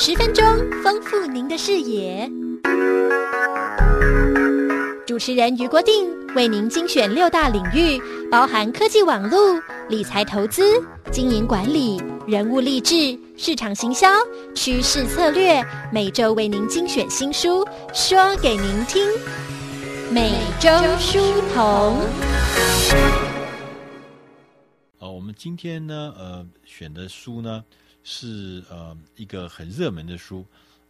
十分钟，丰富您的视野。主持人于国定为您精选六大领域，包含科技网络、理财投资、经营管理、人物励志、市场行销、趋势策略，每周为您精选新书，说给您听。每周书童。好，我们今天呢，呃，选的书呢是呃一个很热门的书。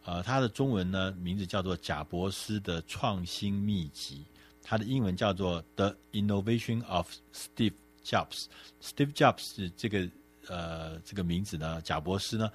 呃，它的中文呢名字叫做《贾博斯的创新秘籍》，它的英文叫做《The Innovation of Steve Jobs》。Steve Jobs 这个呃这个名字呢，贾博斯呢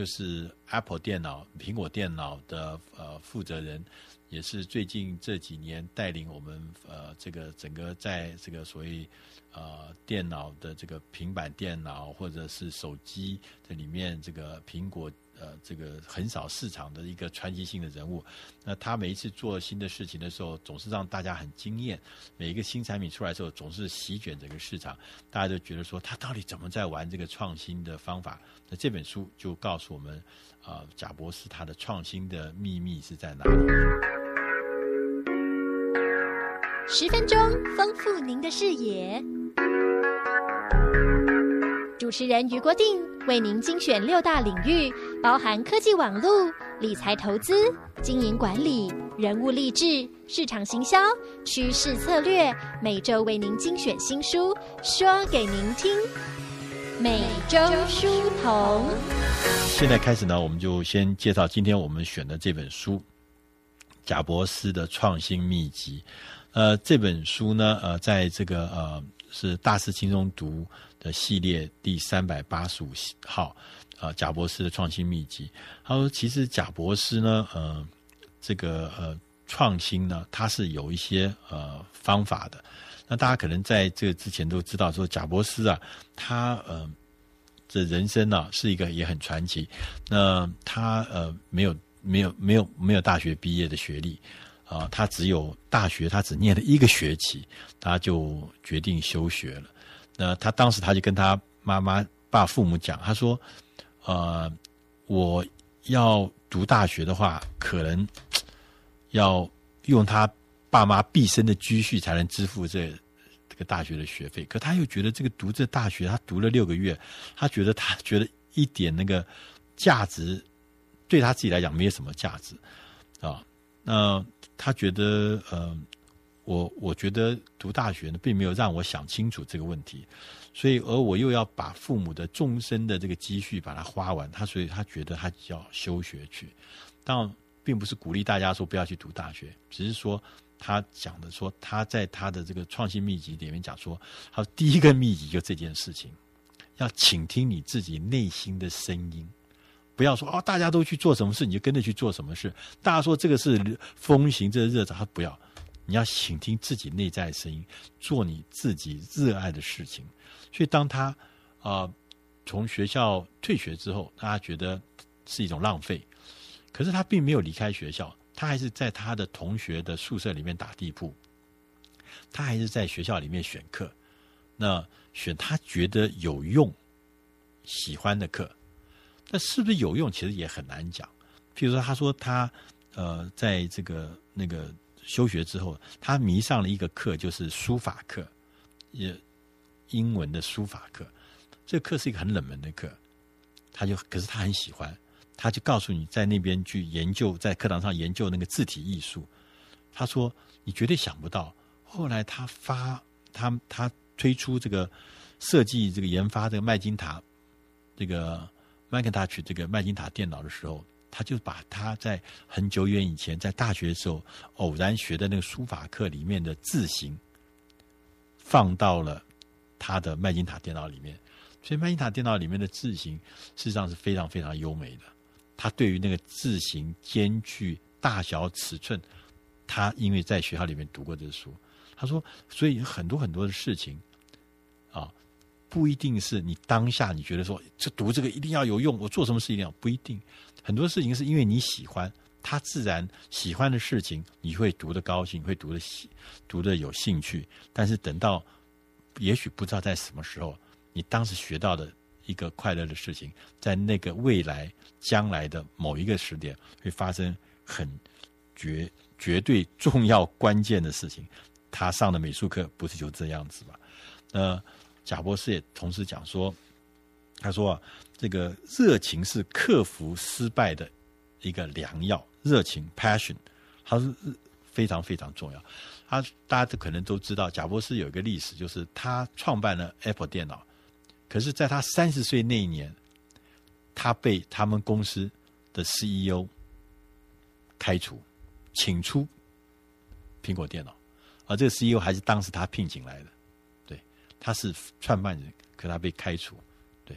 就是 Apple 电脑、苹果电脑的呃负责人，也是最近这几年带领我们呃这个整个在这个所谓呃电脑的这个平板电脑或者是手机这里面这个苹果。呃，这个横扫市场的一个传奇性的人物，那他每一次做新的事情的时候，总是让大家很惊艳。每一个新产品出来的时候，总是席卷整个市场，大家都觉得说他到底怎么在玩这个创新的方法？那这本书就告诉我们，啊、呃，贾博士他的创新的秘密是在哪里？十分钟，丰富您的视野。主持人于国定为您精选六大领域。包含科技网络、理财投资、经营管理、人物励志、市场行销、趋势策略，每周为您精选新书，说给您听。每周书童。现在开始呢，我们就先介绍今天我们选的这本书《贾博斯的创新秘籍》。呃，这本书呢，呃，在这个呃是大师轻松读的系列第三百八十五号。啊，贾伯斯的创新秘籍。他说，其实贾伯斯呢，呃，这个呃创新呢，他是有一些呃方法的。那大家可能在这之前都知道，说贾伯斯啊，他呃这人生呢、是一个也很传奇。那他呃没有没有没有没有大学毕业的学历啊，他只有大学，他只念了一个学期，他就决定休学了。那他当时他就跟他妈妈、爸、父母讲，他说。呃，我要读大学的话，可能要用他爸妈毕生的积蓄才能支付这这个大学的学费。可他又觉得这个读这大学，他读了六个月，他觉得他觉得一点那个价值对他自己来讲没有什么价值啊。那他觉得，呃，我我觉得读大学呢，并没有让我想清楚这个问题。所以，而我又要把父母的终身的这个积蓄把它花完，他所以他觉得他要休学去。当然，并不是鼓励大家说不要去读大学，只是说他讲的说他在他的这个创新秘籍里面讲说，他第一个秘籍就这件事情，要倾听你自己内心的声音，不要说哦大家都去做什么事你就跟着去做什么事，大家说这个是风行这个热潮，他不要，你要倾听自己内在的声音，做你自己热爱的事情。所以，当他啊、呃、从学校退学之后，他觉得是一种浪费。可是他并没有离开学校，他还是在他的同学的宿舍里面打地铺。他还是在学校里面选课，那选他觉得有用、喜欢的课。那是不是有用，其实也很难讲。譬如说，他说他呃，在这个那个休学之后，他迷上了一个课，就是书法课，也。英文的书法课，这个课是一个很冷门的课，他就可是他很喜欢，他就告诉你在那边去研究，在课堂上研究那个字体艺术。他说你绝对想不到，后来他发他他推出这个设计这个研发这个麦金塔这个 Macintosh 这个麦金塔电脑的时候，他就把他在很久远以前在大学的时候偶然学的那个书法课里面的字形放到了。他的麦金塔电脑里面，所以麦金塔电脑里面的字形事实上是非常非常优美的。他对于那个字形间距、大小、尺寸，他因为在学校里面读过这书，他说，所以很多很多的事情啊，不一定是你当下你觉得说这读这个一定要有用，我做什么事一定要不一定。很多事情是因为你喜欢，他自然喜欢的事情，你会读得高兴，会读得喜，读得有兴趣。但是等到也许不知道在什么时候，你当时学到的一个快乐的事情，在那个未来将来的某一个时点会发生很绝绝对重要关键的事情。他上的美术课不是就这样子吗？那贾博士也同时讲说，他说啊，这个热情是克服失败的一个良药，热情 （passion），它是非常非常重要。他大家可能都知道，贾博士有一个历史，就是他创办了 Apple 电脑，可是在他三十岁那一年，他被他们公司的 CEO 开除，请出苹果电脑，而这个 CEO 还是当时他聘请来的，他是创办人，可他被开除，对，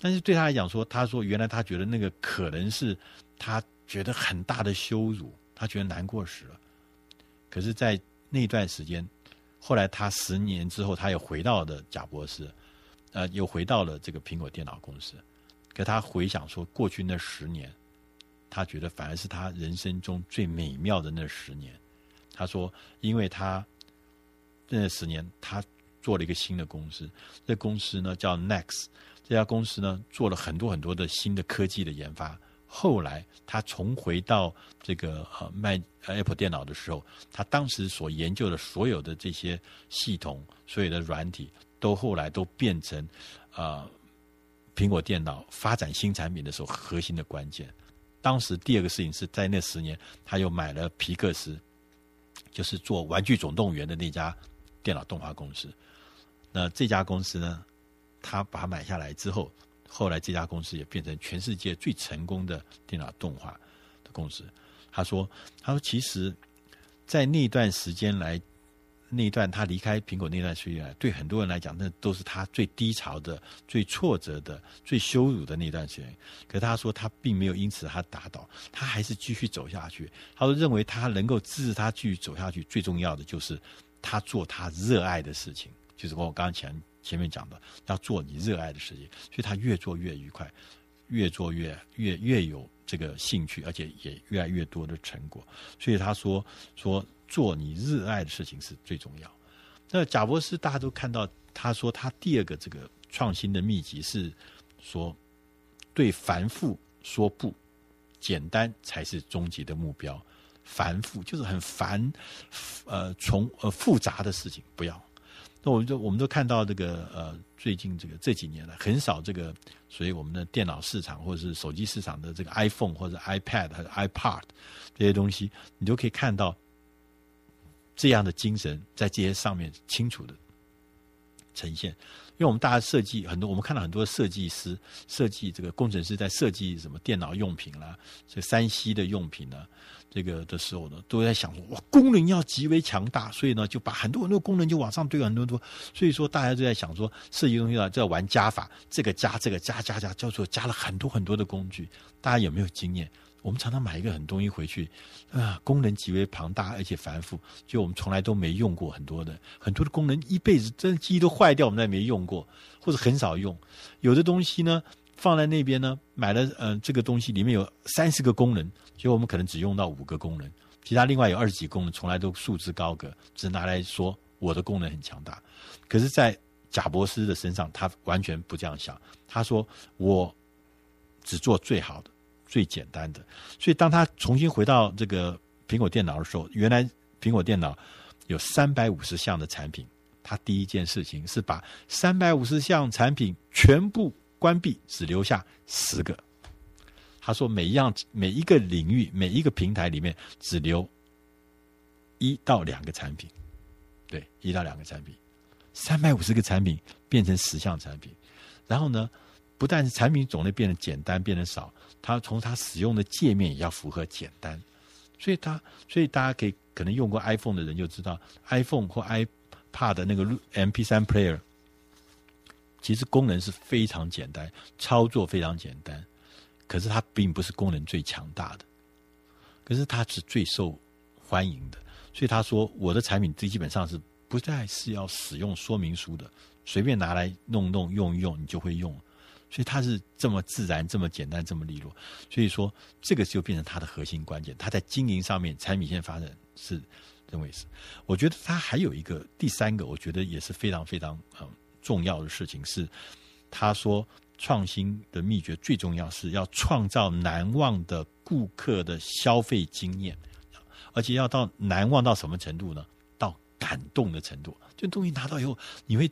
但是对他来讲说，他说原来他觉得那个可能是他觉得很大的羞辱，他觉得难过死了，可是，在那段时间，后来他十年之后，他又回到了贾博士，呃，又回到了这个苹果电脑公司。可他回想说，过去那十年，他觉得反而是他人生中最美妙的那十年。他说，因为他那十年，他做了一个新的公司，这公司呢叫 Next，这家公司呢做了很多很多的新的科技的研发。后来他重回到这个呃卖 Apple 电脑的时候，他当时所研究的所有的这些系统、所有的软体，都后来都变成啊、呃、苹果电脑发展新产品的时候核心的关键。当时第二个事情是在那十年，他又买了皮克斯，就是做《玩具总动员》的那家电脑动画公司。那这家公司呢，他把它买下来之后。后来这家公司也变成全世界最成功的电脑动画的公司。他说：“他说其实，在那段时间来，那段他离开苹果那段时间，对很多人来讲，那都是他最低潮的、最挫折的、最羞辱的那段时间。可他说他并没有因此他打倒，他还是继续走下去。他说认为他能够支持他继续走下去，最重要的就是他做他热爱的事情，就是我刚刚前。”前面讲的要做你热爱的事情，所以他越做越愉快，越做越越越有这个兴趣，而且也越来越多的成果。所以他说说做你热爱的事情是最重要。那贾伯斯大家都看到，他说他第二个这个创新的秘籍是说对繁复说不，简单才是终极的目标。繁复就是很繁，呃，从呃复杂的事情不要。那我们就我们都看到这个呃，最近这个这几年了，很少这个，所以我们的电脑市场或者是手机市场的这个 iPhone 或者 iPad 和 iPad 这些东西，你都可以看到这样的精神在这些上面清楚的呈现。因为我们大家设计很多，我们看到很多设计师设计这个工程师在设计什么电脑用品啦，这个 3C 的用品呢。这个的时候呢，都在想说哇，功能要极为强大，所以呢，就把很多很多功能就往上堆很多多。所以说，大家都在想说，设计东西啊，就要玩加法，这个加这个加加加，叫做加了很多很多的工具。大家有没有经验？我们常常买一个很东西回去，啊，功能极为庞大而且繁复，就我们从来都没用过很多的很多的功能，一辈子真的机都坏掉，我们再没用过，或者很少用。有的东西呢。放在那边呢，买了嗯、这个东西里面有三十个功能，结果我们可能只用到五个功能，其他另外有二十几功能，从来都束之高阁，只拿来说我的功能很强大。可是，在贾伯斯的身上，他完全不这样想。他说：“我只做最好的、最简单的。”所以，当他重新回到这个苹果电脑的时候，原来苹果电脑有三百五十项的产品，他第一件事情是把三百五十项产品全部。关闭，只留下十个。他说：“每一样、每一个领域、每一个平台里面，只留一到两个产品。对，一到两个产品，三百五十个产品变成十项产品。然后呢，不但是产品种类变得简单、变得少，它从它使用的界面也要符合简单。所以它，所以大家可以可能用过 iPhone 的人就知道，iPhone 或 iPad 的那个 MP3 Player。”其实功能是非常简单，操作非常简单，可是它并不是功能最强大的，可是它是最受欢迎的。所以他说，我的产品最基本上是不再是要使用说明书的，随便拿来弄弄用一用，你就会用。所以他是这么自然、这么简单、这么利落。所以说，这个就变成他的核心关键。他在经营上面，产品线发展是认为是。我觉得他还有一个第三个，我觉得也是非常非常嗯。重要的事情是，他说创新的秘诀最重要是要创造难忘的顾客的消费经验，而且要到难忘到什么程度呢？到感动的程度。这东西拿到以后，你会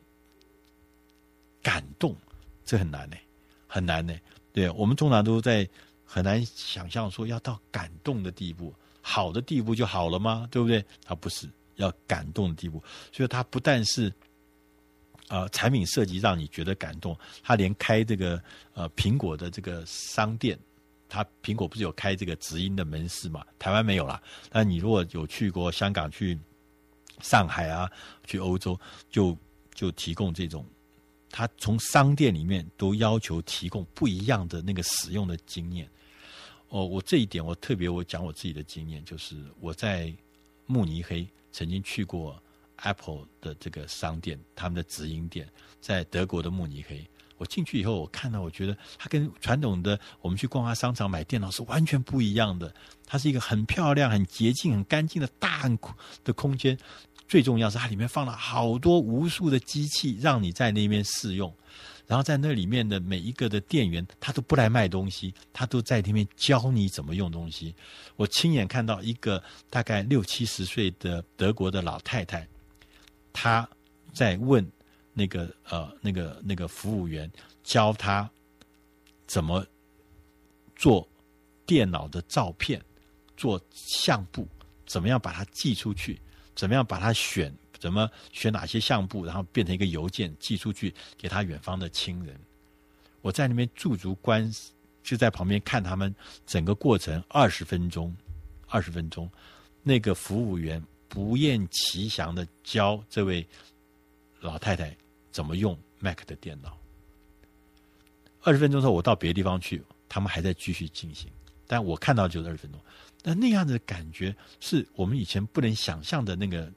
感动，这很难呢，很难呢。对，我们通常都在很难想象说要到感动的地步，好的地步就好了吗？对不对？它不是，要感动的地步。所以它不但是。呃，产品设计让你觉得感动，他连开这个呃苹果的这个商店，他苹果不是有开这个直营的门市嘛？台湾没有啦。但你如果有去过香港、去上海啊、去欧洲，就就提供这种，他从商店里面都要求提供不一样的那个使用的经验。哦，我这一点我特别我讲我自己的经验，就是我在慕尼黑曾经去过。Apple 的这个商店，他们的直营店在德国的慕尼黑。我进去以后，我看到，我觉得它跟传统的我们去逛下商场买电脑是完全不一样的。它是一个很漂亮、很洁净、很干净的大的空间。最重要是它里面放了好多无数的机器，让你在那边试用。然后在那里面的每一个的店员，他都不来卖东西，他都在那边教你怎么用东西。我亲眼看到一个大概六七十岁的德国的老太太。她在问那个呃那个那个服务员教他怎么做电脑的照片，做相簿，怎么样把它寄出去，怎么样把它选，怎么选哪些相簿，然后变成一个邮件寄出去给他远方的亲人。我在那边驻足观，就在旁边看他们整个过程二十分钟，二十分钟，那个服务员。不厌其详的教这位老太太怎么用 Mac 的电脑。二十分钟之后，我到别的地方去，他们还在继续进行。但我看到就是二十分钟，但那样子的感觉是我们以前不能想象的那个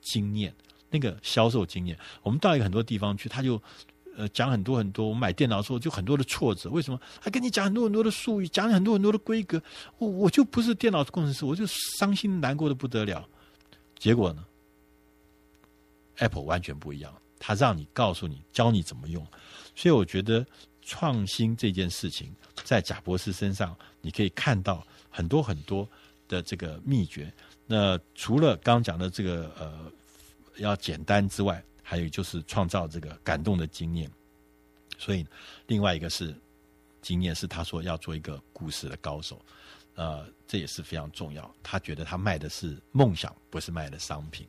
经验，那个销售经验。我们到一个很多地方去，他就呃讲很多很多。我买电脑的时候就很多的挫折，为什么？他跟你讲很多很多的术语，讲很多很多的规格，我我就不是电脑工程师，我就伤心难过的不得了。结果呢？Apple 完全不一样，他让你告诉你，教你怎么用。所以我觉得创新这件事情，在贾博士身上，你可以看到很多很多的这个秘诀。那除了刚刚讲的这个呃要简单之外，还有就是创造这个感动的经验。所以另外一个是经验，是他说要做一个故事的高手。呃，这也是非常重要。他觉得他卖的是梦想，不是卖的商品。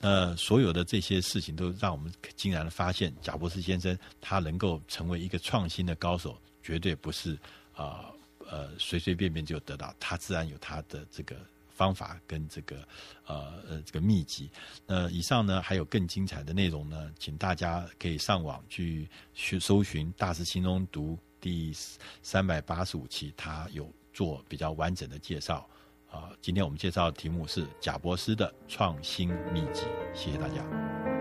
呃，所有的这些事情都让我们惊然发现，贾伯斯先生他能够成为一个创新的高手，绝对不是啊，呃随随便便就得到。他自然有他的这个方法跟这个呃呃这个秘籍。那以上呢还有更精彩的内容呢，请大家可以上网去去搜寻《大师心中读》第三百八十五期，他有。做比较完整的介绍啊，今天我们介绍的题目是贾伯斯的创新秘籍，谢谢大家。